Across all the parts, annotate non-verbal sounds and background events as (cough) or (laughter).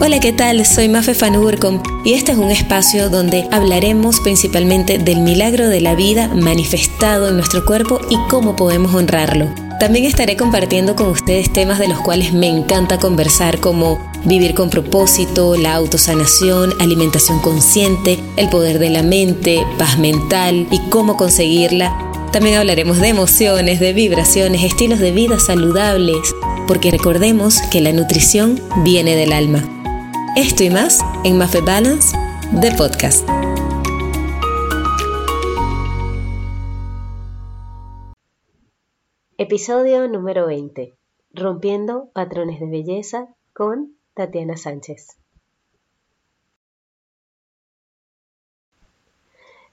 Hola, ¿qué tal? Soy Mafe Fanurcom y este es un espacio donde hablaremos principalmente del milagro de la vida manifestado en nuestro cuerpo y cómo podemos honrarlo. También estaré compartiendo con ustedes temas de los cuales me encanta conversar como vivir con propósito, la autosanación, alimentación consciente, el poder de la mente, paz mental y cómo conseguirla. También hablaremos de emociones, de vibraciones, estilos de vida saludables, porque recordemos que la nutrición viene del alma. Esto y más en Mafe Balance de podcast. Episodio número 20. Rompiendo patrones de belleza con Tatiana Sánchez.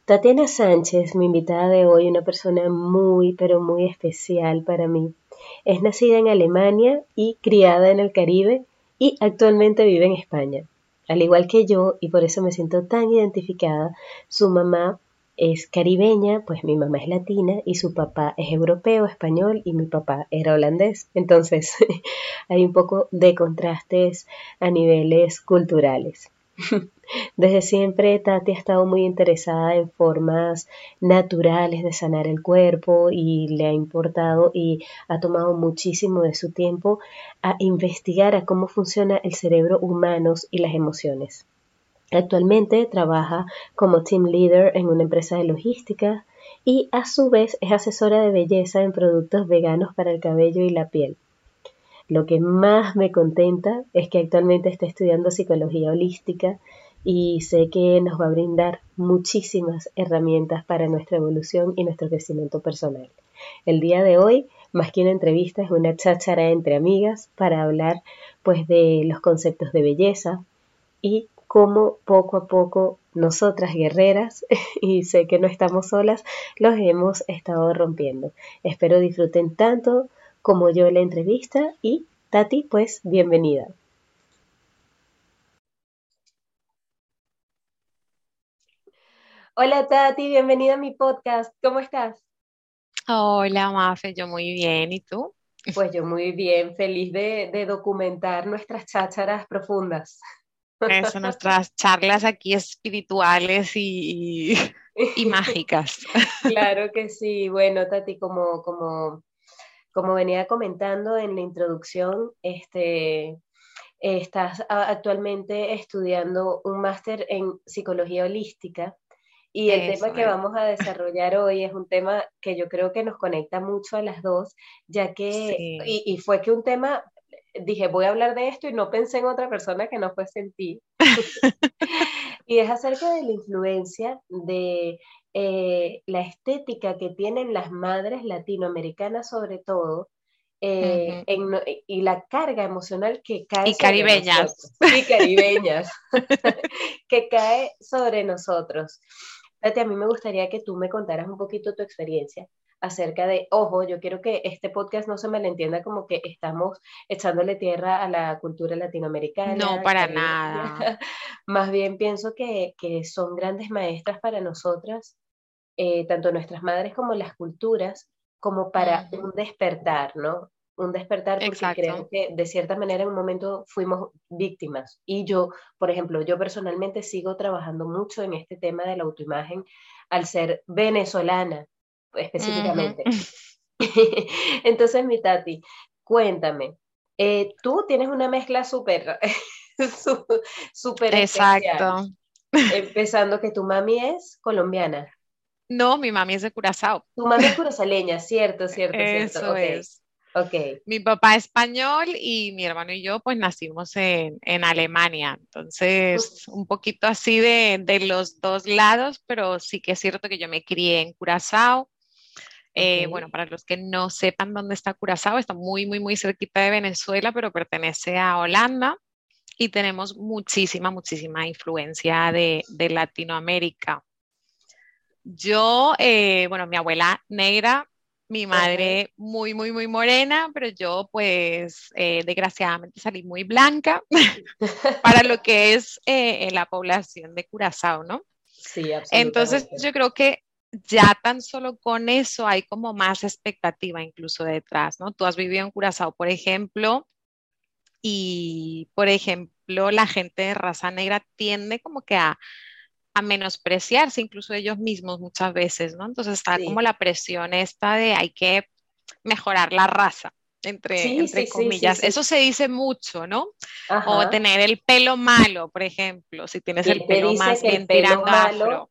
Tatiana Sánchez, mi invitada de hoy, una persona muy, pero muy especial para mí. Es nacida en Alemania y criada en el Caribe y actualmente vive en España. Al igual que yo, y por eso me siento tan identificada, su mamá es caribeña, pues mi mamá es latina y su papá es europeo, español y mi papá era holandés. Entonces (laughs) hay un poco de contrastes a niveles culturales. (laughs) Desde siempre Tati ha estado muy interesada en formas naturales de sanar el cuerpo y le ha importado y ha tomado muchísimo de su tiempo a investigar a cómo funciona el cerebro humano y las emociones. Actualmente trabaja como team leader en una empresa de logística y a su vez es asesora de belleza en productos veganos para el cabello y la piel. Lo que más me contenta es que actualmente está estudiando psicología holística y sé que nos va a brindar muchísimas herramientas para nuestra evolución y nuestro crecimiento personal. El día de hoy, más que una entrevista, es una cháchara entre amigas para hablar pues de los conceptos de belleza y cómo poco a poco nosotras guerreras, (laughs) y sé que no estamos solas, los hemos estado rompiendo. Espero disfruten tanto como yo la entrevista y Tati, pues bienvenida. Hola Tati, bienvenida a mi podcast. ¿Cómo estás? Hola Mafe, yo muy bien. ¿Y tú? Pues yo muy bien, feliz de, documentar nuestras chácharas profundas. Eso, nuestras charlas aquí espirituales y, y, (laughs) mágicas. Claro que sí. Bueno, Tati, como, como, como venía comentando en la introducción, este, estás actualmente estudiando un máster en psicología holística y el tema que vamos a desarrollar hoy es un tema que yo creo que nos conecta mucho a las dos, ya que, y, fue que un tema, dije, voy a hablar de esto y no pensé en otra persona que no fuese en ti. (laughs) (laughs) y es acerca de la influencia de eh, la estética que tienen las madres latinoamericanas sobre todo, eh, y la carga emocional que cae. Y caribeñas. Y caribeñas. (laughs) (laughs) que cae sobre nosotros a mí me gustaría que tú me contaras un poquito tu experiencia acerca de, ojo, yo quiero que este podcast no se me le entienda como que estamos echándole tierra a la cultura latinoamericana. No, para nada. (laughs) Más bien pienso que, son grandes maestras para nosotras, eh, tanto nuestras madres como las culturas, como para un despertar, ¿no? un despertar porque creo que de cierta manera en un momento fuimos víctimas. Y yo, por ejemplo, yo personalmente sigo trabajando mucho en este tema de la autoimagen al ser venezolana específicamente. (laughs) (laughs) Entonces, mi Tati, cuéntame, eh, tú tienes una mezcla súper, (laughs) súper Exacto. Empezando que tu mami es colombiana. No, mi mami es de Curazao. Tu mami es curazaleña, cierto, cierto, cierto. Eso es. Mi papá es español y mi hermano y yo pues nacimos en, Alemania. Entonces, un poquito así de, los dos lados, pero sí que es cierto que yo me crié en Curazao. Eh, bueno, para los que no sepan dónde está Curazao, está muy, muy, muy cerquita de Venezuela, pero pertenece a Holanda y tenemos muchísima, muchísima influencia de, Latinoamérica. Yo, eh, bueno, mi abuela negra mi madre muy, muy, muy morena, pero yo pues eh, desgraciadamente salí muy blanca (laughs) para lo que es eh, la población de Curazao, ¿no? Sí, absolutamente. Entonces yo creo que ya tan solo con eso hay como más expectativa incluso detrás, ¿no? Tú has vivido en Curazao, por ejemplo, y, por ejemplo, la gente de raza negra tiende como que a, menospreciarse incluso ellos mismos muchas veces, ¿no? Entonces está como la presión esta de hay que mejorar la raza entre, entre comillas. Eso se dice mucho, ¿no? O tener el pelo malo, por ejemplo, si tienes el pelo más bien tirando malo,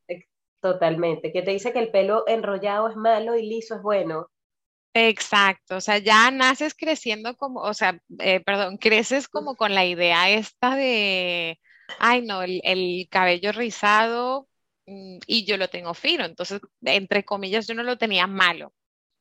Totalmente, que te dice que el pelo enrollado es malo y liso es bueno. Exacto, o sea, ya naces creciendo como, o sea, eh, perdón, creces como con la idea esta de, ay no, el, el cabello rizado mm, y yo lo tengo fino, entonces, entre comillas, yo no lo tenía malo.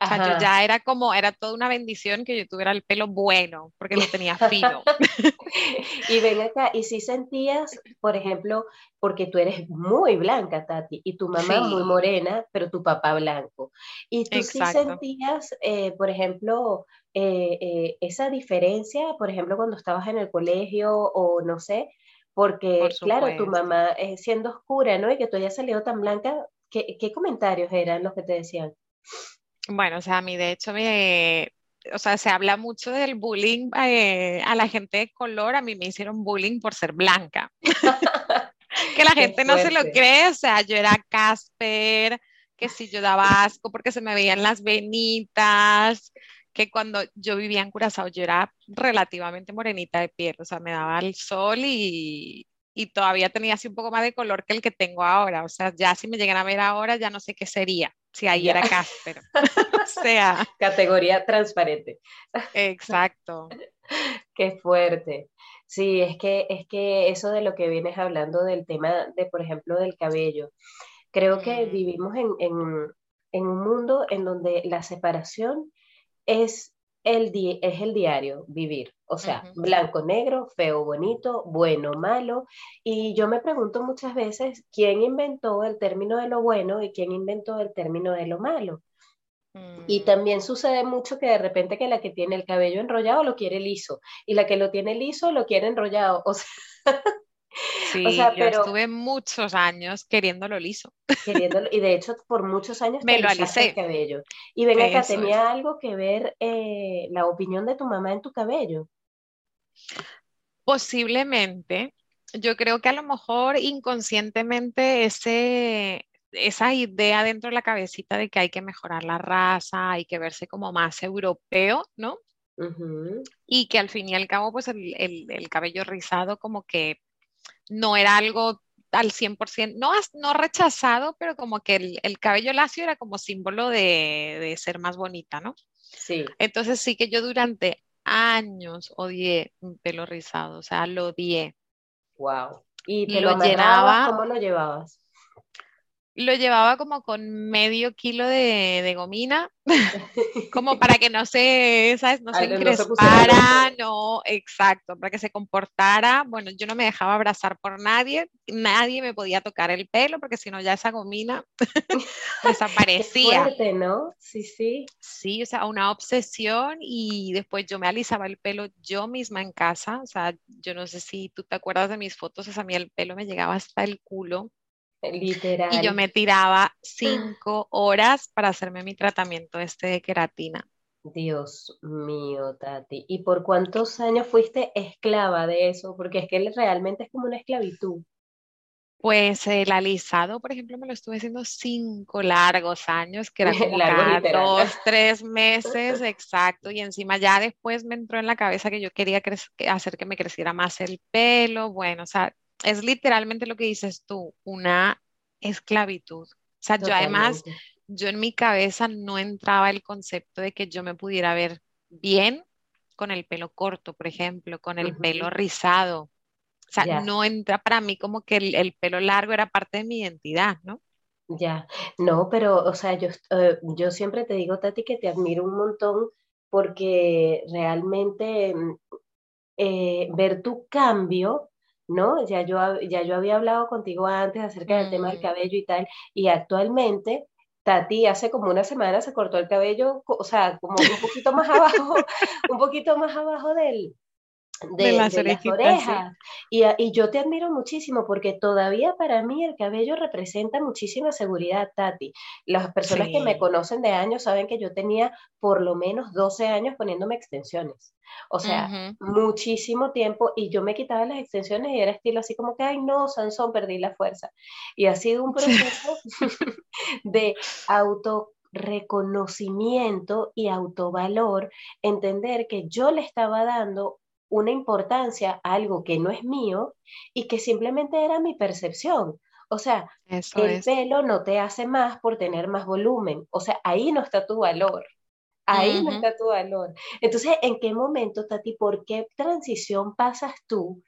O sea, yo ya era como, era toda una bendición que yo tuviera el pelo bueno, porque lo tenía fino. (laughs) y ven acá, y si sentías, por ejemplo, porque tú eres muy blanca, Tati, y tu mamá muy morena, pero tu papá blanco. Y tú sí sentías, eh, por ejemplo, eh, eh, esa diferencia, por ejemplo, cuando estabas en el colegio o no sé, porque claro, tu mamá siendo oscura, ¿no? Y que tú hayas salido tan blanca, ¿qué, ¿qué comentarios eran los que te decían? Bueno, o sea, a mí de hecho me, o sea, se habla mucho del bullying eh, a la gente de color, a mí me hicieron bullying por ser blanca. (laughs) que la gente no se lo cree, o sea, yo era Casper, que si yo daba asco porque se me veían las venitas, que cuando yo vivía en Curazao yo era relativamente morenita de piel, o sea, me daba el sol y, y todavía tenía así un poco más de color que el que tengo ahora. O sea, ya si me llegan a ver ahora, ya no sé qué sería, si ahí era Casper. (laughs) o sea. Categoría transparente. Exacto. (laughs) qué fuerte. Sí, es que, es que eso de lo que vienes hablando del tema de, por ejemplo, del cabello. Creo que mm. vivimos en, en un mundo en donde la separación es el es el diario vivir, o sea, blanco, negro, feo, bonito, bueno, malo. Y yo me pregunto muchas veces quién inventó el término de lo bueno y quién inventó el término de lo malo. Y mm. también sucede mucho que de repente que la que tiene el cabello enrollado lo quiere liso y la que lo tiene liso lo quiere enrollado. (laughs) O sea, (laughs) Sí, yo estuve muchos años queriéndolo liso. Queriéndolo, y de hecho por muchos años me lo alisé el cabello. Y ven acá, ¿tenía algo que ver eh, la opinión de tu mamá en tu cabello? Posiblemente. Yo creo que a lo mejor inconscientemente ese, esa idea dentro de la cabecita de que hay que mejorar la raza, hay que verse como más europeo, ¿no? Y que al fin y al cabo, pues el, el, cabello rizado como que no era algo al 100%, no, no rechazado, pero como que el, cabello lacio era como símbolo de, ser más bonita, ¿no? Sí. Entonces sí que yo durante años odié un pelo rizado, o sea, lo odié. Wow. ¿Y te lo, llenaba? ¿Cómo lo llevabas? Lo llevaba como con medio kilo de, gomina, (laughs) como para que no se, ¿sabes? No se encrespara, no, exacto, para que se comportara. Bueno, yo no me dejaba abrazar por nadie, nadie me podía tocar el pelo, porque si no ya esa gomina (laughs) desaparecía. fuerte, ¿no? Sí, sí. Sí, o sea, una obsesión y después yo me alisaba el pelo yo misma en casa, o sea, yo no sé si tú te acuerdas de mis fotos, o sea, a mí el pelo me llegaba hasta el culo Literal. Y yo me tiraba cinco horas para hacerme mi tratamiento este de queratina. Dios mío, Tati. ¿Y por cuántos años fuiste esclava de eso? Porque es que realmente es como una esclavitud. Pues el alisado, por ejemplo, me lo estuve haciendo cinco largos años, que era (laughs) como cada dos, tres meses, (laughs) exacto. Y encima ya después me entró en la cabeza que yo quería hacer que me creciera más el pelo. Bueno, o sea, es literalmente lo que dices tú, una esclavitud. O sea, yo además, yo en mi cabeza no entraba el concepto de que yo me pudiera ver bien con el pelo corto, por ejemplo, con el pelo rizado. O sea, no entra para mí como que el, pelo largo era parte de mi identidad, ¿no? Ya, no, pero, o sea, yo, eh, yo siempre te digo, Tati, que te admiro un montón porque realmente mm, eh, ver tu cambio ¿no? Ya yo, ya yo había hablado contigo antes acerca del tema del mm. cabello y tal, y actualmente Tati hace como una semana se cortó el cabello, o sea, como un poquito más abajo, (laughs) un poquito más abajo del, de, las, orejas. Y, yo te admiro muchísimo porque todavía para mí el cabello representa muchísima seguridad, Tati. Las personas que me conocen de años saben que yo tenía por lo menos 12 años poniéndome extensiones. O sea, muchísimo tiempo y yo me quitaba las extensiones y era estilo así como que, ay no, Sansón, perdí la fuerza. Y ha sido un (laughs) proceso de auto reconocimiento y autovalor, entender que yo le estaba dando una importancia a algo que no es mío y que simplemente era mi percepción. O sea, el pelo no te hace más por tener más volumen. O sea, ahí no está tu valor. Ahí no está tu valor. Entonces, ¿en qué momento, Tati, por qué transición pasas tú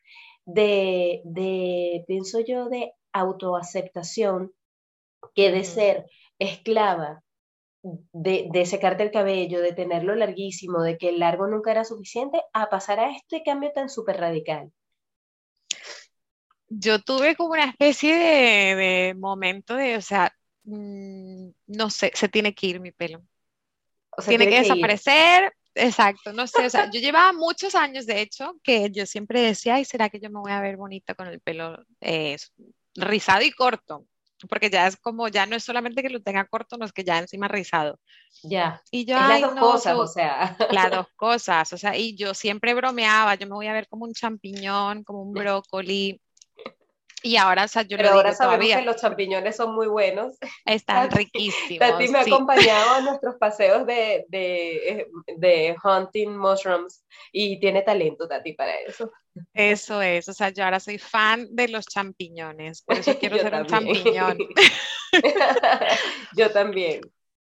de, de pienso yo, de autoaceptación que de ser esclava de, secarte el cabello, de tenerlo larguísimo, de que el largo nunca era suficiente, a pasar a este cambio tan súper radical? Yo tuve como una especie de, momento de, o sea, mm, no sé, se tiene que ir mi pelo. O sea, tiene, que, desaparecer, exacto, no sé, o sea, (laughs) yo llevaba muchos años, de hecho, que yo siempre decía, ay, ¿será que yo me voy a ver bonita con el pelo eh, rizado y corto? Porque ya es como, ya no es solamente que lo tenga corto, no es que ya encima rizado. Ya. Y yo, las dos cosas, o sea. (laughs) Las dos cosas, o sea, y yo siempre bromeaba, yo me voy a ver como un champiñón, como un brócoli. Y ahora, o sea, yo Pero ahora sabemos que los champiñones son muy buenos. Están riquísimos. Tati me ha acompañado a (laughs) nuestros paseos de, de, de hunting mushrooms y tiene talento, Tati, para eso. Eso es, o sea, yo ahora soy fan de los champiñones, por eso (laughs) quiero ser un champiñón. (laughs) yo también.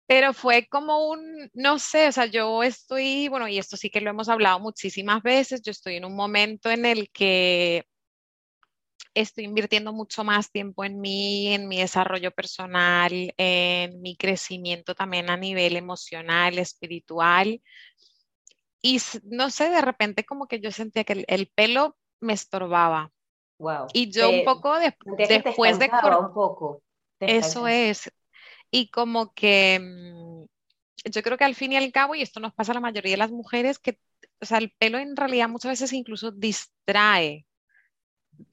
Pero fue como un, no sé, o sea, yo estoy, bueno, y esto sí que lo hemos hablado muchísimas veces, yo estoy en un momento en el que estoy invirtiendo mucho más tiempo en mí, en mi desarrollo personal, en mi crecimiento también a nivel emocional, espiritual. Y no sé, de repente como que yo sentía que el, pelo me estorbaba. Wow. Y yo un poco después de... Un poco. Eso es. Y como que mm, yo creo que al fin y al cabo, y esto nos pasa a la mayoría de las mujeres, que o sea, el pelo en realidad muchas veces incluso distrae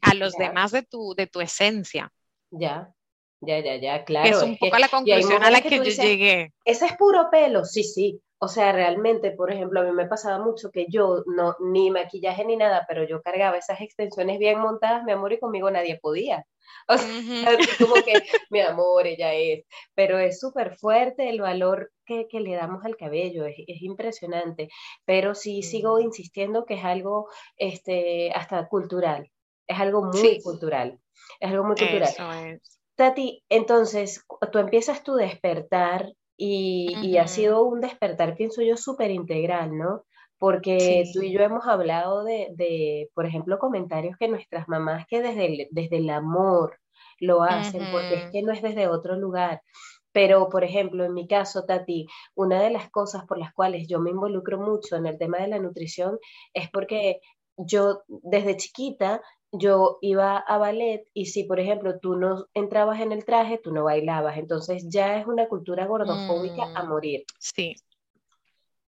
a los demás de tu, de tu esencia. Ya, ya, ya, ya, claro. Es un poco la conclusión a la que, yo llegué. Ese es puro pelo, sí, sí. O sea, realmente, por ejemplo, a mí me pasaba mucho que yo no, ni maquillaje ni nada, pero yo cargaba esas extensiones bien montadas, mi amor, y conmigo nadie podía. (laughs) O sea, como que, mi amor, ella es. Pero es súper fuerte el valor que, que, le damos al cabello, es, es impresionante. Pero sí sigo insistiendo que es algo este, hasta cultural, es algo muy cultural. Es algo muy cultural. Tati, entonces, tú empiezas tu despertar y, ha sido un despertar, pienso yo, súper integral, ¿no? Porque tú y yo hemos hablado de, por ejemplo, comentarios que nuestras mamás que desde el, desde el amor lo hacen, porque es que no es desde otro lugar. Pero, por ejemplo, en mi caso, Tati, una de las cosas por las cuales yo me involucro mucho en el tema de la nutrición es porque yo desde chiquita yo iba a ballet y si, por ejemplo, tú no entrabas en el traje, tú no bailabas. Entonces ya es una cultura gordofóbica a mm, morir. Sí.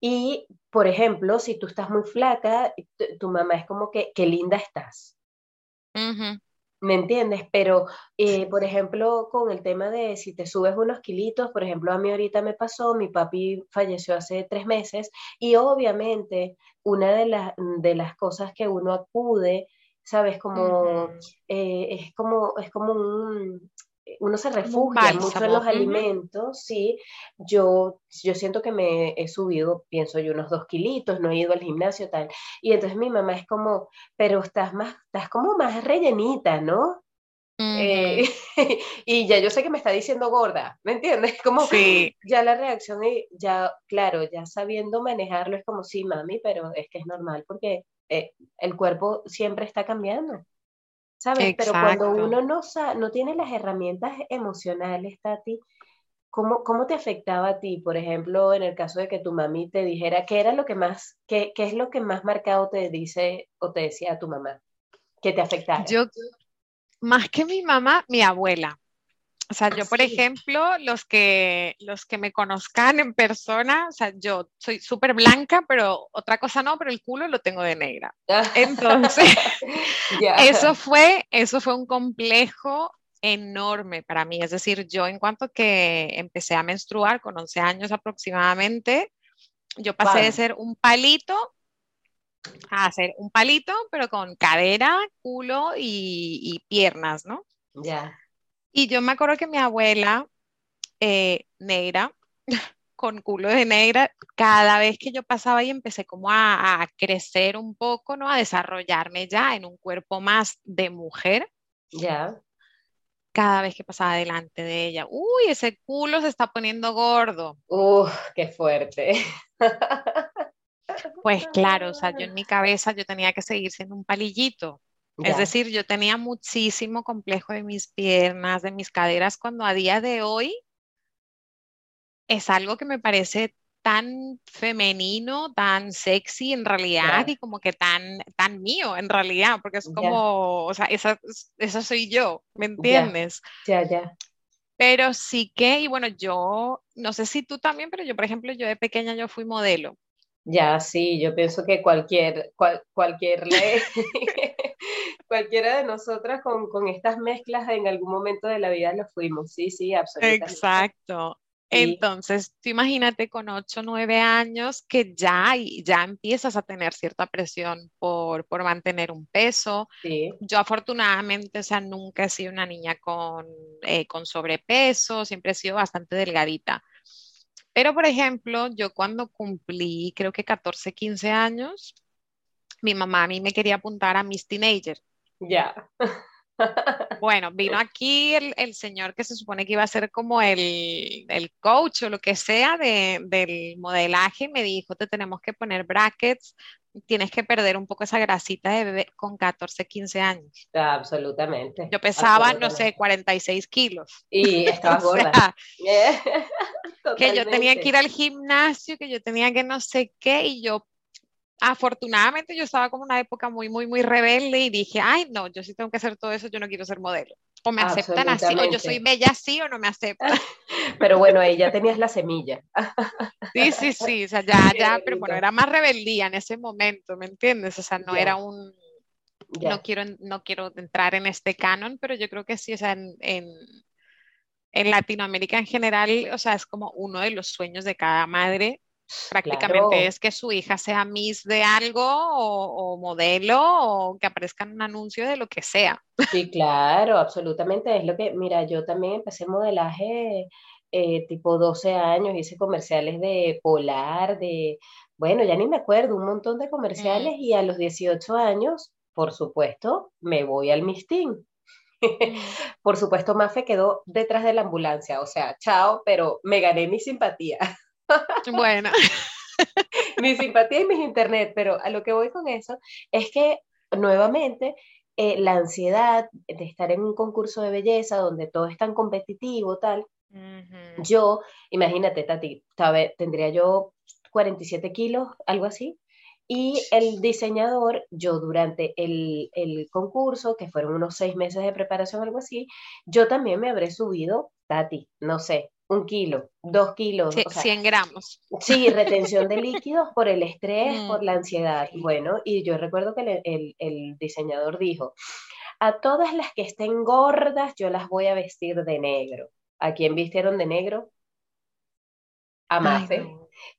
Y, por ejemplo, si tú estás muy flaca, tu, mamá es como que, qué linda estás. ¿Me entiendes? Pero, eh, por ejemplo, con el tema de si te subes unos kilitos, por ejemplo, a mí ahorita me pasó, mi papi falleció hace tres meses y obviamente una de, las de las cosas que uno acude ¿sabes? Como, eh, es como, es como un, uno se refugia mucho en los alimentos, sí. Yo, yo siento que me he subido, pienso yo, unos dos kilitos, no he ido al gimnasio, tal. Y entonces mi mamá es como, pero estás más, estás como más rellenita, ¿no? Eh, (laughs) y ya yo sé que me está diciendo gorda, ¿me entiendes? (laughs) Como sí. ya la reacción, y ya, claro, ya sabiendo manejarlo es como, sí, mami, pero es que es normal porque eh, el cuerpo siempre está cambiando, ¿sabes? Pero cuando uno no, no tiene las herramientas emocionales, Tati, ¿cómo, ¿cómo te afectaba a ti, por ejemplo, en el caso de que tu mami te dijera qué era lo que más, qué, qué es lo que más marcado te dice o te decía tu mamá? que te afectaba? Yo, más que mi mamá, mi abuela. O sea, yo, por ejemplo, los que, los que me conozcan en persona, o sea, yo soy súper blanca, pero otra cosa no, pero el culo lo tengo de negra. (laughs) Entonces, (laughs) eso, fue, eso fue un complejo enorme para mí. Es decir, yo en cuanto que empecé a menstruar con 11 años aproximadamente, yo pasé de ser un palito a ser un palito, pero con cadera, culo y, piernas, ¿no? Ya. Y yo me acuerdo que mi abuela, eh, negra, (laughs) con culo de negra, cada vez que yo pasaba y empecé como a, a, crecer un poco, ¿no? A desarrollarme ya en un cuerpo más de mujer. Ya cada vez que pasaba delante de ella. Uy, ese culo se está poniendo gordo. Uf, qué fuerte. (laughs) Pues claro, o sea, yo en mi cabeza yo tenía que seguir siendo un palillito. Es decir, yo tenía muchísimo complejo de mis piernas, de mis caderas, cuando a día de hoy es algo que me parece tan femenino, tan sexy en realidad y como que tan, tan mío en realidad, porque es como, o sea, esa, esa, soy yo, ¿me entiendes? Ya, ya. Pero sí que, y bueno, yo, no sé si tú también, pero yo, por ejemplo, yo de pequeña yo fui modelo. Ya, sí, yo pienso que cualquier, cualquier ley, (laughs) (laughs) cualquiera de nosotras con, con, estas mezclas en algún momento de la vida lo fuimos, sí, sí, absolutamente. Exacto. Entonces, tú imagínate con 8 o 9 años que ya, ya empiezas a tener cierta presión por, por mantener un peso. Yo afortunadamente, o sea, nunca he sido una niña con, eh, con sobrepeso, siempre he sido bastante delgadita. Pero, por ejemplo, yo cuando cumplí, creo que 14, 15 años, mi mamá a mí me quería apuntar a Miss Teenager. Ya. (laughs) Bueno, vino aquí el, señor que se supone que iba a ser como el, coach o lo que sea del modelaje y me dijo, te tenemos que poner brackets, tienes que perder un poco esa grasita de bebé con 14, 15 años. Absolutamente. Yo pesaba, no sé, 46 kilos. Y estaba (laughs) gorda. (laughs) que yo tenía que ir al gimnasio, que yo tenía que no sé qué, y yo afortunadamente yo estaba como una época muy, muy, muy rebelde y dije, ay, no, yo sí tengo que hacer todo eso, yo no quiero ser modelo. O me aceptan así, o yo soy bella así o no me aceptan. (laughs) Pero bueno, ahí ya tenías la semilla. (laughs) Sí, sí, sí, o sea, ya, ya, pero bueno, era más rebeldía en ese momento, ¿me entiendes? O sea, no era un, no quiero, no quiero entrar en este canon, pero yo creo que sí, o sea, en, en, en Latinoamérica en general, o sea, es como uno de los sueños de cada madre Prácticamente es que su hija sea Miss de algo o, modelo o que aparezca en un anuncio de lo que sea. Sí, claro, absolutamente. Es lo que, mira, yo también empecé modelaje eh, tipo 12 años, hice comerciales de Polar, de, bueno, ya ni me acuerdo, un montón de comerciales mm. y a los 18 años, por supuesto, me voy al mistín. (laughs) Por supuesto, Mafe quedó detrás de la ambulancia, o sea, chao, pero me gané mi simpatía. Bueno. (laughs) mi simpatía y mis internet, pero a lo que voy con eso es que nuevamente eh, la ansiedad de estar en un concurso de belleza donde todo es tan competitivo, tal. Yo, imagínate, Tati, tendría yo 47 kilos, algo así. Y el diseñador, yo durante el, el, concurso, que fueron unos seis meses de preparación, algo así, yo también me habré subido, Tati, no sé, un kilo, dos kilos. 100 gramos. Sí, retención de líquidos por el estrés, por mm. la ansiedad. Bueno, y yo recuerdo que el, diseñador dijo, a todas las que estén gordas yo las voy a vestir de negro. ¿A quién vistieron de negro? A Mafe.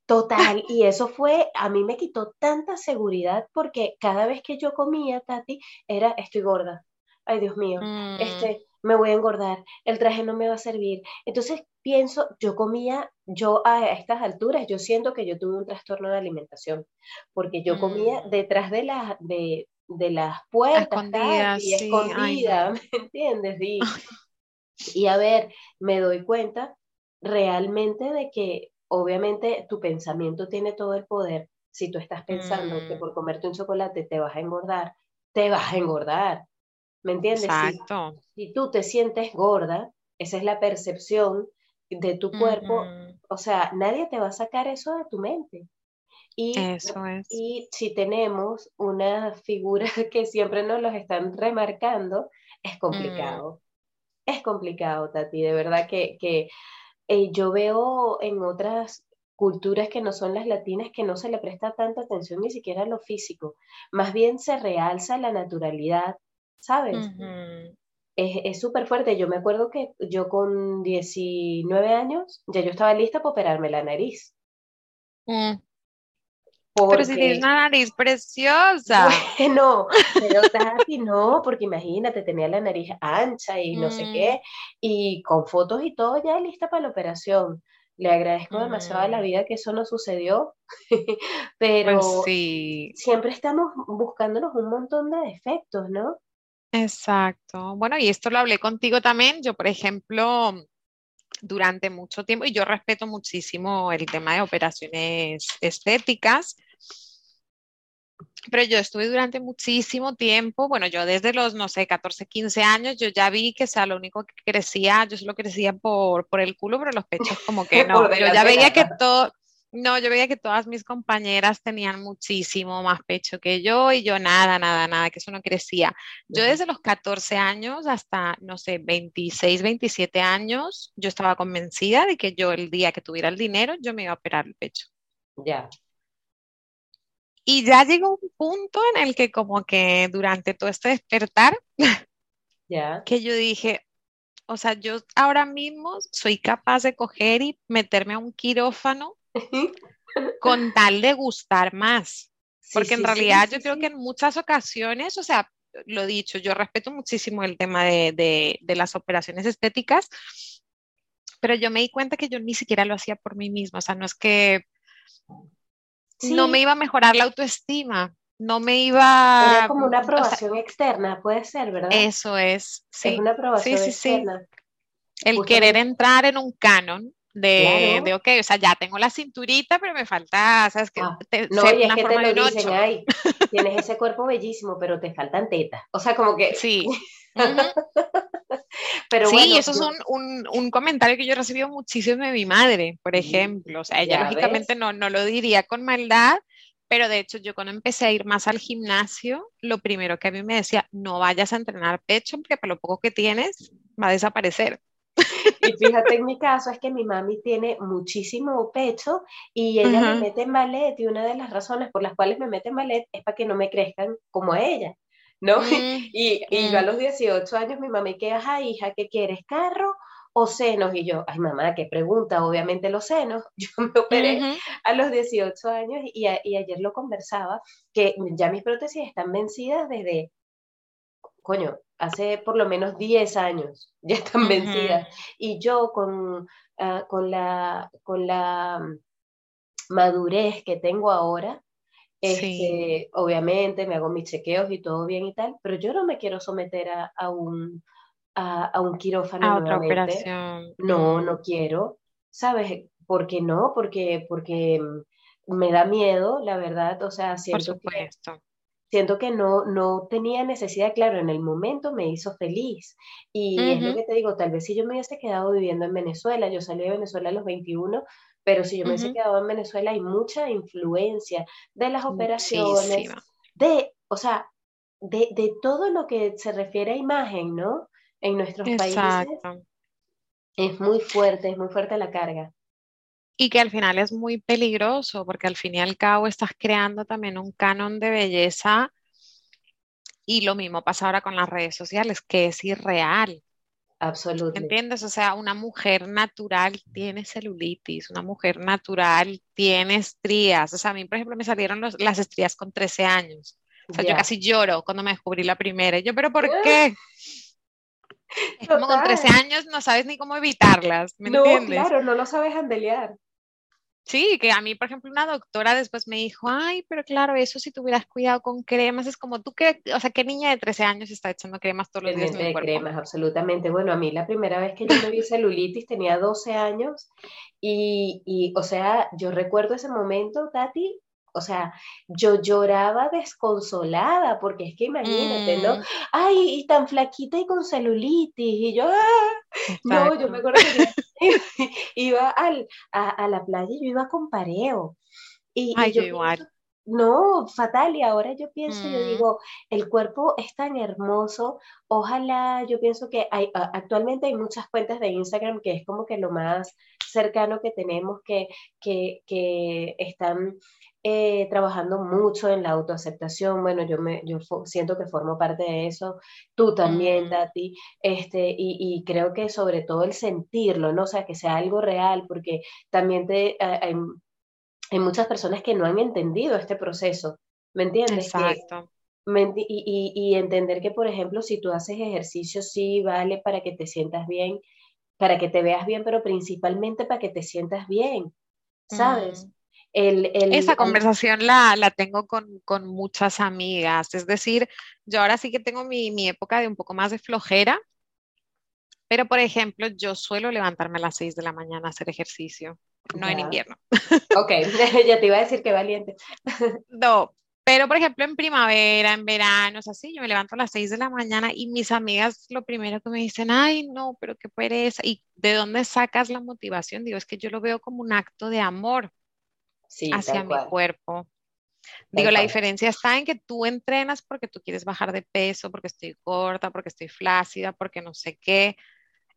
Total, (laughs) y eso fue, a mí me quitó tanta seguridad porque cada vez que yo comía, Tati, era, estoy gorda. Ay, Dios mío, mm. este, me voy a engordar, el traje no me va a servir. Entonces pienso, yo comía, yo a estas alturas, yo siento que yo tuve un trastorno de alimentación, porque yo comía mm. detrás de, la, de, de las puertas y escondida, (laughs) ¿me entiendes? Y, (laughs) y a ver, me doy cuenta realmente de que obviamente tu pensamiento tiene todo el poder. Si tú estás pensando que mm. por comerte un chocolate te vas a engordar, te vas a engordar. ¿Me entiendes? Exacto. Si, tú te sientes gorda, esa es la percepción de tu cuerpo. O sea, nadie te va a sacar eso de tu mente. Y, eso es. y si tenemos una figura (laughs) que siempre nos los están remarcando, es complicado. es complicado, Tati, de verdad que, que eh, yo veo en otras culturas que no son las latinas que no se le presta tanta atención ni siquiera a lo físico, más bien se realza la naturalidad, ¿sabes? Es súper fuerte. Yo me acuerdo que yo con 19 años ya yo estaba lista para operarme la nariz. Mm. Pero si tienes una nariz preciosa. Bueno, (laughs) pero Tati no, porque imagínate, tenía la nariz ancha y no sé qué, mm. y con fotos y todo ya lista para la operación. Le agradezco demasiado a la mm. vida que eso no sucedió, (laughs) pero pues sí. siempre estamos buscándonos un montón de defectos, ¿no? Exacto. Bueno, y esto lo hablé contigo también. Yo, por ejemplo, durante mucho tiempo, y yo respeto muchísimo el tema de operaciones estéticas, pero yo estuve durante muchísimo tiempo, bueno, yo desde los, no sé, 14, 15 años, yo ya vi que, sea, lo único que crecía, yo solo crecía por, por el culo, pero los pechos como que (laughs) no. yo ya veía que todo, no, yo veía que todas mis compañeras tenían muchísimo más pecho que yo y yo nada, nada, nada, que eso no crecía. Yo desde los 14 años hasta, no sé, 26, 27 años, yo estaba convencida de que yo el día que tuviera el dinero, yo me iba a operar el pecho. Ya. Y ya llegó un punto en el que como que durante todo este despertar, (laughs) que yo dije, o sea, yo ahora mismo soy capaz de coger y meterme a un quirófano (laughs) con tal de gustar más. Porque en realidad yo creo que en muchas ocasiones, o sea, lo dicho, yo respeto muchísimo el tema de, de las operaciones estéticas, pero yo me di cuenta que yo ni siquiera lo hacía por mí misma, o sea, no es que no me iba a mejorar la autoestima, no me iba... Era como una aprobación externa, puede ser, ¿verdad? Eso es, sí. Es una aprobación externa. El querer entrar en un canon de, de, ok, o sea, ya tengo la cinturita, pero me falta, ¿sabes? Que ah, no, y es que te lo dicen, ahí, (laughs) tienes ese cuerpo bellísimo, pero te faltan tetas. O sea, como que... Sí. (laughs) Pero sí, eso es un, un, comentario que yo he recibido muchísimo de mi madre, por ejemplo. O sea, ella lógicamente no, no lo diría con maldad, pero de hecho yo cuando empecé a ir más al gimnasio, lo primero que a mí me decía, no vayas a entrenar pecho porque para lo poco que tienes va a desaparecer. Y fíjate, en mi caso es que mi mami tiene muchísimo pecho y ella me mete en ballet y una de las razones por las cuales me mete en ballet es para que no me crezcan como ella. ¿no? (laughs) Mm, y, y yo a mm. los 18 años mi mamá, ¿qué ajá, hija, qué quieres, carro o senos? Y yo, ay mamá, qué pregunta, obviamente los senos. (laughs) Yo me operé a los 18 años y, y, ayer lo conversaba, que ya mis prótesis están vencidas desde, coño, hace por lo menos 10 años, (laughs) ya están vencidas. Y yo con, ah, con, la, con la madurez que tengo ahora, este, Obviamente me hago mis chequeos y todo bien y tal, pero yo no me quiero someter a, un, a, un quirófano. A otra operación. No, no quiero. ¿Sabes? ¿Por qué no? Porque, porque me da miedo, la verdad. O sea, siento Que, siento que no, no tenía necesidad, claro, en el momento me hizo feliz. Y es lo que te digo, tal vez si yo me hubiese quedado viviendo en Venezuela, yo salí de Venezuela a los 21, pero si yo me hubiese quedado en Venezuela, hay mucha influencia de las operaciones, de, o sea, de, de, todo lo que se refiere a imagen, ¿no? En nuestros Exacto. países. Es muy fuerte, es muy fuerte la carga. Y que al final es muy peligroso, porque al fin y al cabo estás creando también un canon de belleza. Y lo mismo pasa ahora con las redes sociales, que es irreal. Absolutamente. ¿Entiendes? O sea, una mujer natural tiene celulitis, una mujer natural tiene estrías. O sea, a mí, por ejemplo, me salieron las estrías con 13 años. O sea, yo casi lloro cuando me descubrí la primera. Y yo, ¿pero por qué? Es como con 13 años no sabes ni cómo evitarlas, ¿me no, claro, no lo sabes andelear. Sí, que a mí, por ejemplo, una doctora después me dijo, ay, pero claro, eso si tuvieras cuidado con cremas, es como tú que, o sea, ¿qué niña de 13 años está echando cremas todos los días en cuerpo? cremas, absolutamente. Bueno, a mí la primera vez que yo me vi celulitis tenía 12 años y, y, o sea, yo recuerdo ese momento, Tati, o sea, yo lloraba desconsolada, porque es que imagínate, ¿no? Mm. Ay, y tan flaquita y con celulitis, y yo, ¡ah! no, yo me acuerdo que (laughs) iba al, a, la playa y yo iba con pareo. Y, Ay, yo igual. no, fatal. Y ahora yo pienso, yo mm. digo, el cuerpo es tan hermoso. Ojalá, yo pienso que hay, actualmente hay muchas cuentas de Instagram que es como que lo más cercano que tenemos que, que, que están eh, trabajando mucho en la autoaceptación. Bueno, yo, me, yo siento que formo parte de eso, tú también, Tati, este, y, creo que sobre todo el sentirlo, ¿no? O sea, que sea algo real, porque también te, hay, muchas personas que no han entendido este proceso, ¿me entiendes? Exacto. y, y, entender que, por ejemplo, si tú haces ejercicio, sí vale para que te sientas bien, para que te veas bien, pero principalmente para que te sientas bien, ¿sabes? Esa conversación la, la, tengo con, con, muchas amigas, es decir, yo ahora sí que tengo mi, mi, época de un poco más de flojera, pero por ejemplo, yo suelo levantarme a las 6 de la mañana a hacer ejercicio, no en invierno. Ok, (laughs) ya te iba a decir que valiente. no, pero por ejemplo en primavera, en verano, es así, yo me levanto a las 6 de la mañana y mis amigas lo primero que me dicen, ay, no, pero qué pereza. ¿Y de dónde sacas la motivación? Digo, es que yo lo veo como un acto de amor hacia mi cuerpo. Digo, la diferencia está en que tú entrenas porque tú quieres bajar de peso, porque estoy corta, porque estoy flácida, porque no sé qué.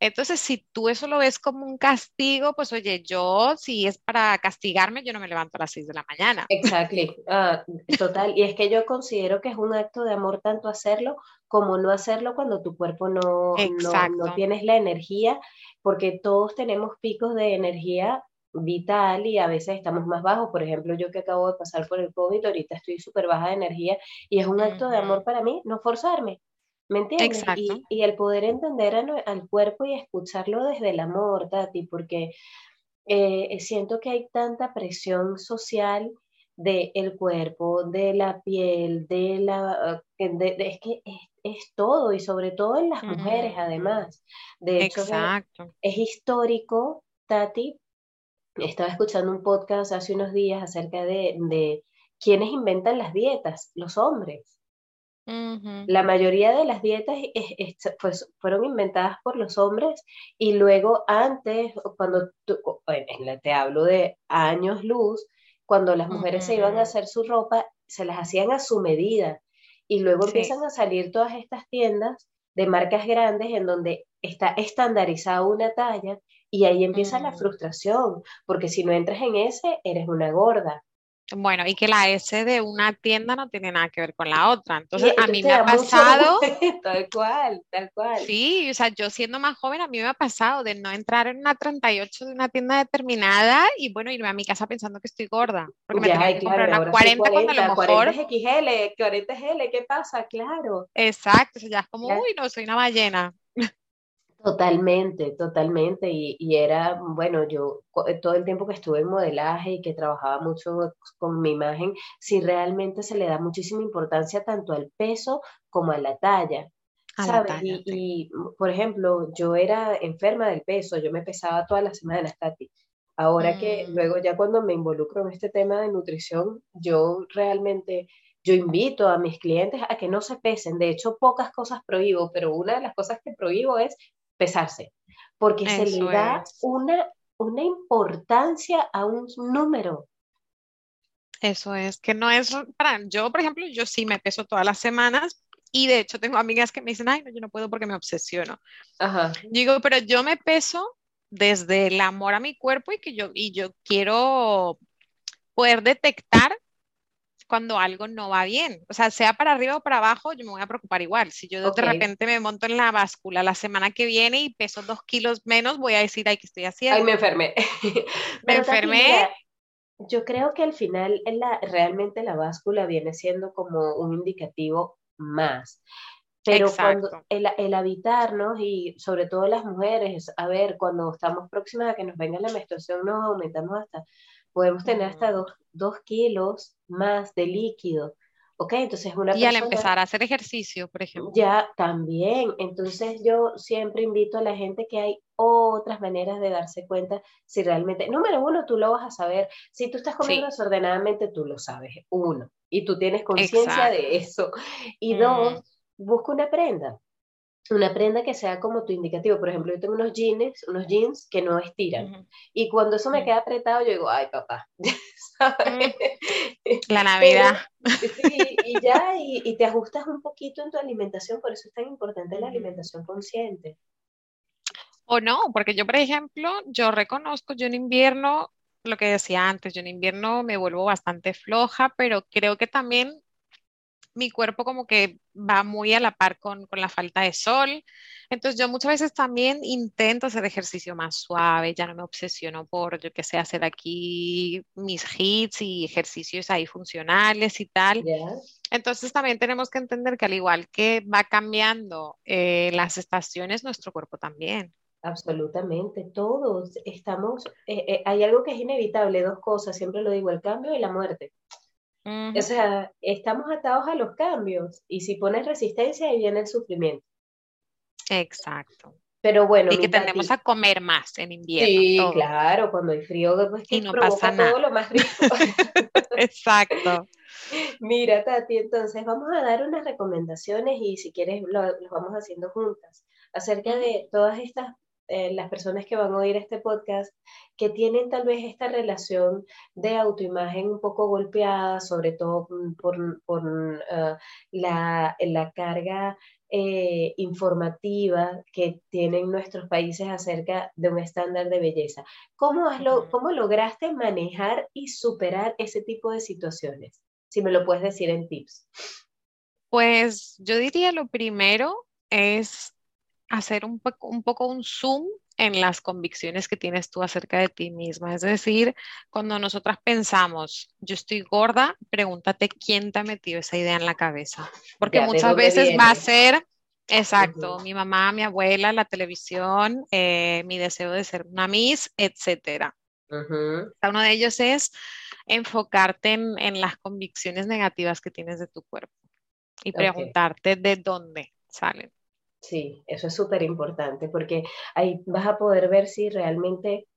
Entonces, si tú eso lo ves como un castigo, pues oye, yo si es para castigarme, yo no me levanto a las 6 de la mañana. Exactly, ah, total. Y es que yo considero que es un acto de amor tanto hacerlo como no hacerlo cuando tu cuerpo no, no, no tienes la energía, porque todos tenemos picos de energía vital y a veces estamos más bajos. Por ejemplo, yo que acabo de pasar por el COVID, ahorita estoy súper baja de energía y es un acto de amor para mí no forzarme. ¿Me entiendes? Y, y, el poder entender al cuerpo y escucharlo desde el amor, Tati, porque eh, siento que hay tanta presión social del el cuerpo, de la piel, de la... es que es, todo y sobre todo en las mujeres además. De hecho, es histórico, Tati, estaba escuchando un podcast hace unos días acerca de, de quiénes inventan las dietas, los hombres. La mayoría de las dietas pues, fueron inventadas por los hombres y luego antes, cuando te hablo de años luz, cuando las mujeres se iban a hacer su ropa, se las hacían a su medida. Y luego empiezan a salir todas estas tiendas de marcas grandes en donde está estandarizada una talla y ahí empieza la frustración, porque si no entras en ese, eres una gorda. Bueno, y que la S de una tienda no tiene nada que ver con la otra. Entonces, a mí me ha pasado. (laughs) tal cual, tal cual. Sí, o sea, yo siendo más joven, a mí me ha pasado de no entrar en una 38 de una tienda determinada y bueno, irme a mi casa pensando que estoy gorda. Porque me tenía que comprar una 40, cuando a lo mejor. 40 XL, 40 GL, ¿qué pasa? Claro. Exacto, o sea, ya es como, uy, no, soy una ballena. Totalmente, totalmente. Y, era, bueno, yo eh, todo el tiempo que estuve en modelaje y que trabajaba mucho con mi imagen, sí realmente se le da muchísima importancia tanto al peso como a la talla. ¿sabes? y, por ejemplo, yo era enferma del peso, yo me pesaba todas las semanas, Tati. Ahora que mm. luego ya cuando me involucro en este tema de nutrición, yo realmente yo invito a mis clientes a que no se pesen. De hecho, pocas cosas prohíbo, pero una de las cosas que prohíbo es pesarse, porque se le da una, una importancia a un número. Eso es, que no es para, yo por ejemplo, yo sí me peso todas las semanas y de hecho tengo amigas que me dicen, ay, no, yo no puedo porque me obsesiono. Ajá. Digo, pero yo me peso desde el amor a mi cuerpo y que yo, y yo quiero poder detectar cuando algo no va bien. O sea, sea para arriba o para abajo, yo me voy a preocupar igual. Si yo de repente me monto en la báscula la semana que viene y peso dos kilos menos, voy a decir, ay, ¿qué estoy haciendo? Ay, me enfermé. (laughs) (laughs) me enfermé. yo creo que al final la, realmente la báscula viene siendo como un indicativo más. Pero cuando el, el, habitarnos y sobre todo las mujeres, a ver, cuando estamos próximas a que nos venga la menstruación, nos aumentamos hasta podemos tener hasta dos, kilos más de líquido. ¿Ok? Entonces una Y al empezar a hacer ejercicio, por ejemplo. Ya, también. Entonces yo siempre invito a la gente que hay otras maneras de darse cuenta si realmente, número uno, tú lo vas a saber. Si tú estás comiendo desordenadamente, tú lo sabes. Uno. Y tú tienes conciencia de eso. Y dos, busca una prenda. Una prenda que sea como tu indicativo. Por ejemplo, yo tengo unos jeans, unos jeans que no estiran. Y cuando eso me queda apretado, yo digo, ay, papá. (laughs) (laughs) La Navidad. sí, y ya, y, y, te ajustas un poquito en tu alimentación, por eso es tan importante la alimentación consciente. O no, porque yo, por ejemplo, yo reconozco, yo en invierno, lo que decía antes, yo en invierno me vuelvo bastante floja, pero creo que también mi cuerpo como que va muy a la par con, la falta de sol. Entonces yo muchas veces también intento hacer ejercicio más suave, ya no me obsesiono por, yo qué sé, hacer aquí mis hits y ejercicios ahí funcionales y tal. Entonces también tenemos que entender que al igual que va cambiando eh, las estaciones, nuestro cuerpo también. Absolutamente, todos estamos, eh, eh, hay algo que es inevitable, dos cosas, siempre lo digo, el cambio y la muerte. O sea, estamos atados a los cambios y si pones resistencia ahí viene el sufrimiento. Exacto. Pero bueno. Y que tendemos a comer más en invierno. Sí, claro, cuando hay frío, pues que y no pasa todo lo más rico. (laughs) Exacto. (laughs) Mira, Tati, entonces vamos a dar unas recomendaciones y si quieres lo, vamos haciendo juntas acerca de todas estas eh, las personas que van a oír este podcast que tienen tal vez esta relación de autoimagen un poco golpeada, sobre todo por, por uh, la, la, carga eh, informativa que tienen nuestros países acerca de un estándar de belleza. ¿Cómo, has lo, ¿Cómo lograste manejar y superar ese tipo de situaciones? Si me lo puedes decir en tips. Pues yo diría lo primero es hacer un, un poco un zoom en las convicciones que tienes tú acerca de ti misma. Es decir, cuando nosotras pensamos, yo estoy gorda, pregúntate quién te ha metido esa idea en la cabeza. Porque muchas veces va a ser, exacto, mi mamá, mi abuela, la televisión, eh, mi deseo de ser una Miss, etc. Uno de ellos es enfocarte en, las convicciones negativas que tienes de tu cuerpo y preguntarte de dónde salen. Sí, eso es súper importante porque ahí vas a poder ver si realmente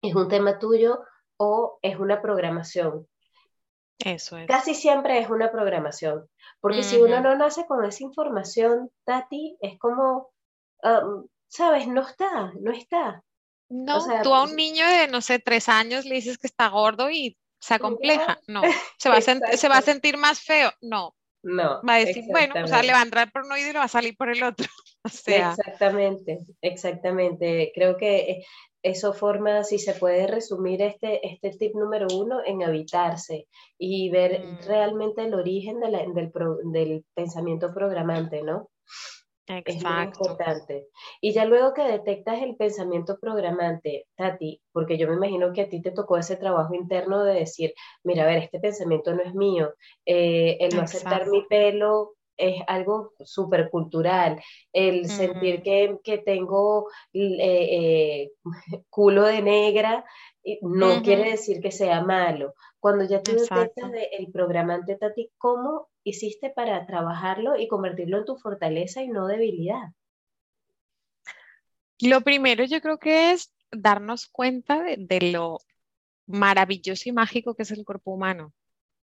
es un tema tuyo o es una programación. Eso es. Casi siempre es una programación, porque si uno no nace con esa información, Tati, es como, ¿sabes? No está, no está. No, tú a un niño de, no sé, tres años le dices que está gordo y se acompleja. No, se va, (laughs) se va a sentir más feo. No, no. Va a decir, bueno, o sea, le va a entrar por un oído y le va a salir por el otro. (laughs) O sea. Exactamente, exactamente. Creo que eso forma, si se puede resumir este, este tip número uno, en habitarse y ver mm. realmente el origen del, del pensamiento programante, ¿no? Es muy importante. Y ya luego que detectas el pensamiento programante, Tati, porque yo me imagino que a ti te tocó ese trabajo interno de decir, mira, a ver, este pensamiento no es mío, eh, el no aceptar mi pelo es algo súper cultural, el sentir que, tengo eh, eh, (laughs) culo de negra no quiere decir que sea malo. Cuando ya tú detectas el programante, Tati, ¿cómo hiciste para trabajarlo y convertirlo en tu fortaleza y no debilidad? Lo primero yo creo que es darnos cuenta de, lo maravilloso y mágico que es el cuerpo humano.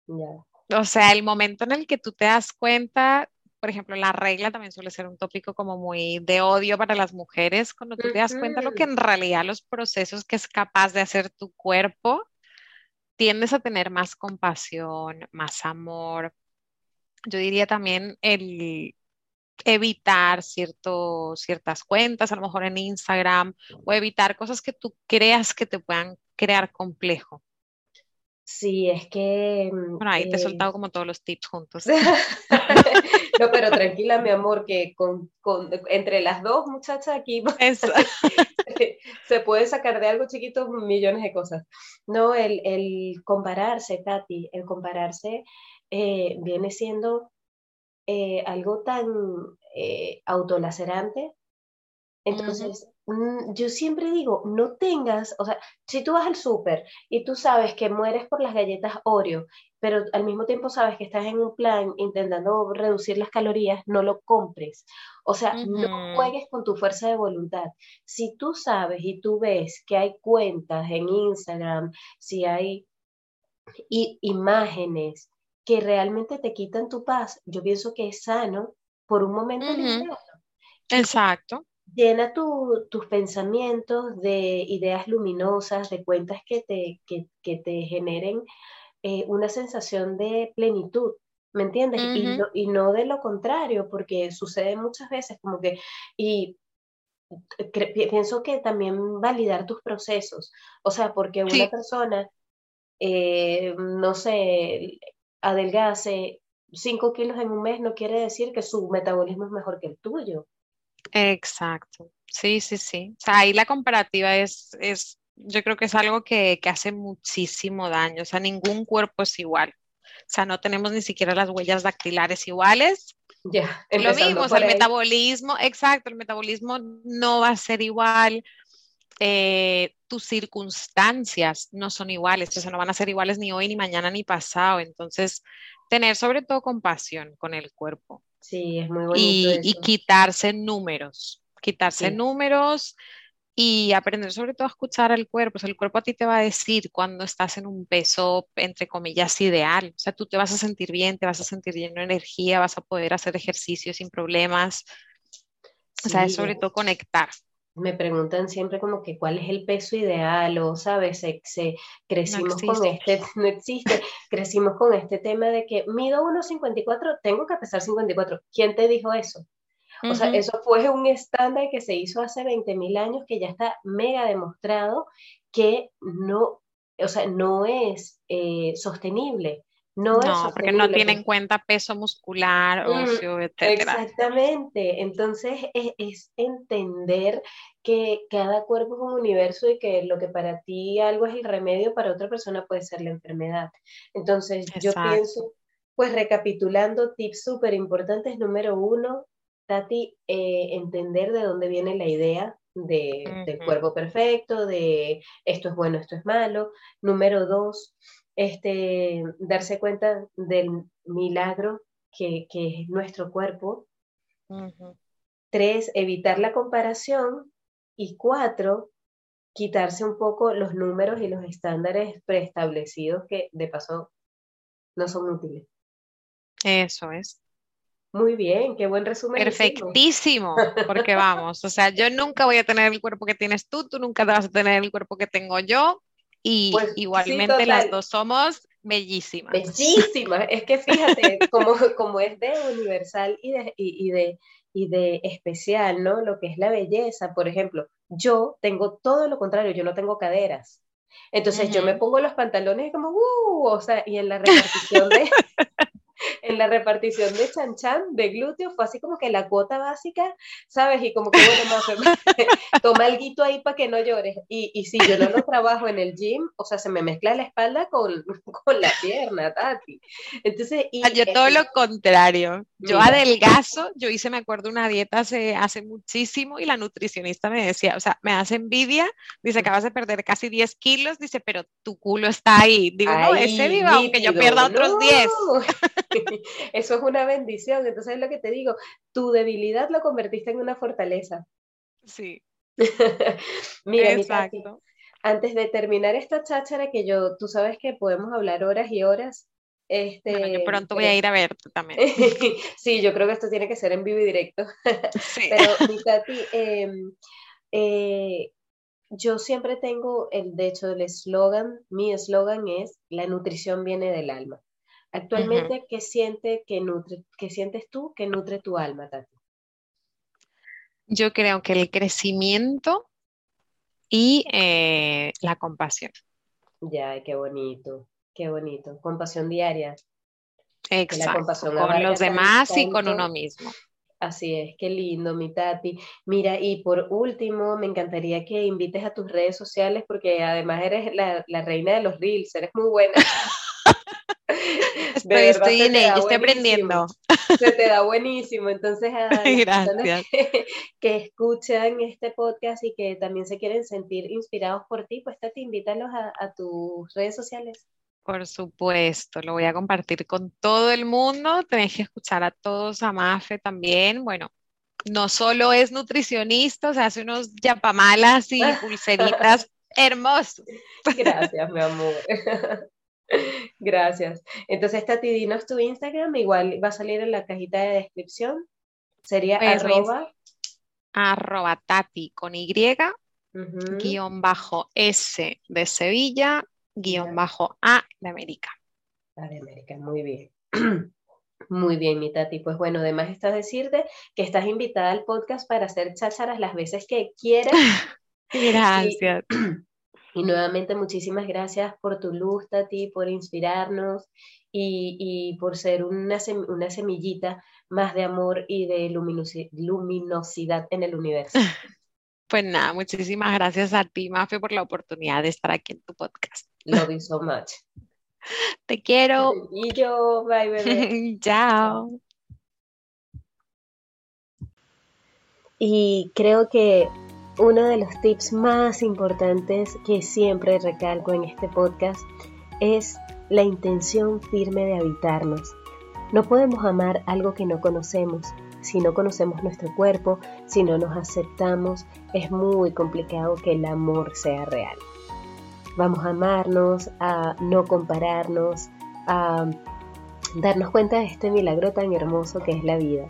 O sea, el momento en el que tú te das cuenta, por ejemplo, la regla también suele ser un tópico como muy de odio para las mujeres, cuando tú te das cuenta de lo que en realidad los procesos que es capaz de hacer tu cuerpo, tiendes a tener más compasión, más amor, yo diría también el evitar cierto, ciertas cuentas, a lo mejor en Instagram, o evitar cosas que tú creas que te puedan crear complejo. Sí, es que... Mm, bueno, ahí te he eh, soltado como todos los tips juntos. (laughs) no, pero tranquila, mi amor, que con, entre las dos muchachas aquí (laughs) (laughs) se puede sacar de algo chiquito millones de cosas. No, el, el compararse, Tati, el compararse eh, viene siendo eh, algo tan eh, autolacerante. Entonces, mm, yo siempre digo, no tengas, o sea, si tú vas al súper y tú sabes que mueres por las galletas Oreo, pero al mismo tiempo sabes que estás en un plan intentando reducir las calorías, no lo compres. O sea, no juegues con tu fuerza de voluntad. Si tú sabes y tú ves que hay cuentas en Instagram, si hay imágenes que realmente te quitan tu paz, yo pienso que es sano por un momento Exacto. Llena tus pensamientos de ideas luminosas, de cuentas que te, que, te generen eh, una sensación de plenitud, ¿me entiendes? y, no, y, no, de lo contrario, porque sucede muchas veces como que, y pienso que también validar tus procesos, o sea, porque una persona, eh, no sé, adelgace 5 kilos en un mes no quiere decir que su metabolismo es mejor que el tuyo. Exacto, sí, sí, sí. O sea, ahí la comparativa es, es yo creo que es algo que, que hace muchísimo daño, o sea, ningún cuerpo es igual. O sea, no tenemos ni siquiera las huellas dactilares iguales. Ya, lo mismo, o sea, el metabolismo, exacto, el metabolismo no va a ser igual. Eh, tus circunstancias no son iguales, o sea, no van a ser iguales ni hoy, ni mañana, ni pasado. Entonces, tener sobre todo compasión con el cuerpo. Sí, es muy bonito. Y, y quitarse números, quitarse números y aprender sobre todo a escuchar al cuerpo. O sea, el cuerpo a ti te va a decir cuando estás en un peso, entre comillas, ideal. O sea, tú te vas a sentir bien, te vas a sentir lleno de energía, vas a poder hacer ejercicio sin problemas. o sea, es sobre todo conectar me preguntan siempre como que cuál es el peso ideal o, ¿sabes? Se, crecimos con este, (laughs) no existe, crecimos con este tema de que mido 1,54, tengo que pesar 54. ¿Quién te dijo eso? O sea, eso fue un estándar que se hizo hace 20.000 años que ya está mega demostrado que no, o sea, no es eh, sostenible. No, porque no tiene en cuenta peso muscular, mm, ocio, etc. Exactamente. Entonces es, entender que cada cuerpo es un universo y que lo que para ti algo es el remedio, para otra persona puede ser la enfermedad. Entonces yo pienso, pues recapitulando, tips súper importantes. Número uno, Tati, eh, entender de dónde viene la idea de, del cuerpo perfecto, de esto es bueno, esto es malo. Número dos, este, darse cuenta del milagro que, es nuestro cuerpo. Tres, evitar la comparación. Y cuatro, quitarse un poco los números y los estándares preestablecidos que de paso no son útiles. Eso es. Muy bien, qué buen resumen. Perfectísimo, porque vamos, o sea, yo nunca voy a tener el cuerpo que tienes tú, tú nunca vas a tener el cuerpo que tengo yo, y pues, igualmente las dos somos bellísimas. Bellísimas. Es que fíjate, (laughs) como, como es de universal y de, y, de, y de especial, ¿no? Lo que es la belleza. Por ejemplo, yo tengo todo lo contrario, yo no tengo caderas. Entonces yo me pongo los pantalones como, uh, o sea, y en la repartición de, (laughs) en la repartición de chan chan, de glúteo, fue así como que la cuota básica, ¿sabes? Y como que, bueno, más, (laughs) toma el guito ahí para que no llores. Y, y si yo no lo trabajo en el gym, o sea, se me mezcla la espalda con, (laughs) con la pierna, Tati. Entonces, y, yo todo lo contrario. Yo adelgazo, yo hice, me acuerdo, una dieta hace, hace muchísimo y la nutricionista me decía, o sea, me hace envidia, dice, acabas de perder casi 10 kilos, dice, pero tu culo está ahí. Digo, no, ese viva, aunque yo pierda otros 10. (laughs) (laughs) Eso es una bendición. Entonces es lo que te digo, tu debilidad lo convertiste en una fortaleza. Sí. (laughs) Mira, Exacto. antes de terminar esta cháchara que yo, tú sabes que podemos hablar horas y horas. Este, yo pronto voy a ir a verte también. (laughs) sí, yo creo que esto tiene que ser en vivo y directo. Pero, mi Tati, em, eh, yo siempre tengo, el, de hecho, el eslogan, mi eslogan es, la nutrición viene del alma. Actualmente, ¿qué, siente que nutre, ¿qué sientes tú que nutre tu alma, Tati? Yo creo que el crecimiento y eh, la compasión. Ya, qué bonito, qué bonito. Compasión diaria. Exacto, con los demás y con uno mismo. Así es, qué lindo, mi Tati. Mira, y por último, me encantaría que invites a tus redes sociales porque además eres la, la reina de los reels, eres muy buena. (laughs) (laughs) Estoy, estoy en ello, estoy aprendiendo. Se te da buenísimo. Entonces, a (laughs) Gracias. Que, escuchan este podcast y que también se quieren sentir inspirados por ti, pues te invítalos a, a tus redes sociales. Por supuesto, lo voy a compartir con todo el mundo. Tenéis que escuchar a todos, a Mafe también. Bueno, no solo es nutricionista, o sea, hace unos yapamalas y (laughs) pulseritas hermosos. Gracias, mi amor. (laughs) Gracias. Entonces, Tati, dinos tu Instagram, igual va a salir en la cajita de descripción. Sería arroba arroba tati con Y, guion bajo S de Sevilla, guion bajo A de América. A de América, muy bien. (clears throat) Muy bien, mi Tati. Pues bueno, además está decirte que estás invitada al podcast para hacer chácharas las veces que quieras. (laughs) Gracias. Y, (clears throat) nuevamente muchísimas gracias por tu luz, Tati, por inspirarnos y, por ser una, una, semillita más de amor y de luminosidad en el universo. (laughs) Pues nada, muchísimas gracias a ti, Mafe, por la oportunidad de estar aquí en tu podcast. Love you so much. (laughs) Te quiero. Y yo, bye, bebé. (laughs) Chao. Y creo que uno de los tips más importantes que siempre recalco en este podcast es la intención firme de habitarnos. No podemos amar algo que no conocemos. Si no conocemos nuestro cuerpo, si no nos aceptamos, es muy complicado que el amor sea real. Vamos a amarnos, a no compararnos, a darnos cuenta de este milagro tan hermoso que es la vida.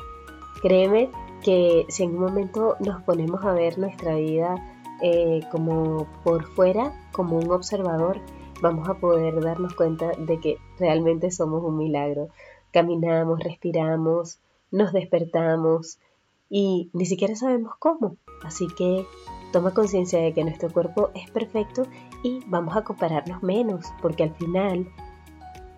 Créeme que si en un momento nos ponemos a ver nuestra vida eh, como por fuera, como un observador, vamos a poder darnos cuenta de que realmente somos un milagro. Caminamos, respiramos, nos despertamos y ni siquiera sabemos cómo. Así que toma conciencia de que nuestro cuerpo es perfecto y vamos a compararnos menos, porque al final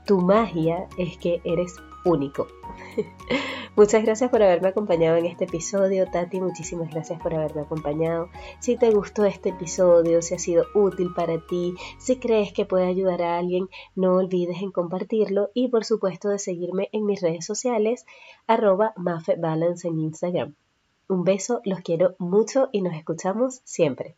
tu magia es que eres único. (laughs) Muchas gracias por haberme acompañado en este episodio, Tati. Muchísimas gracias por haberme acompañado. Si te gustó este episodio, si ha sido útil para ti, si crees que puede ayudar a alguien, no olvides en compartirlo y por supuesto de seguirme en mis redes sociales, arroba Balance en Instagram. Un beso, los quiero mucho y nos escuchamos siempre.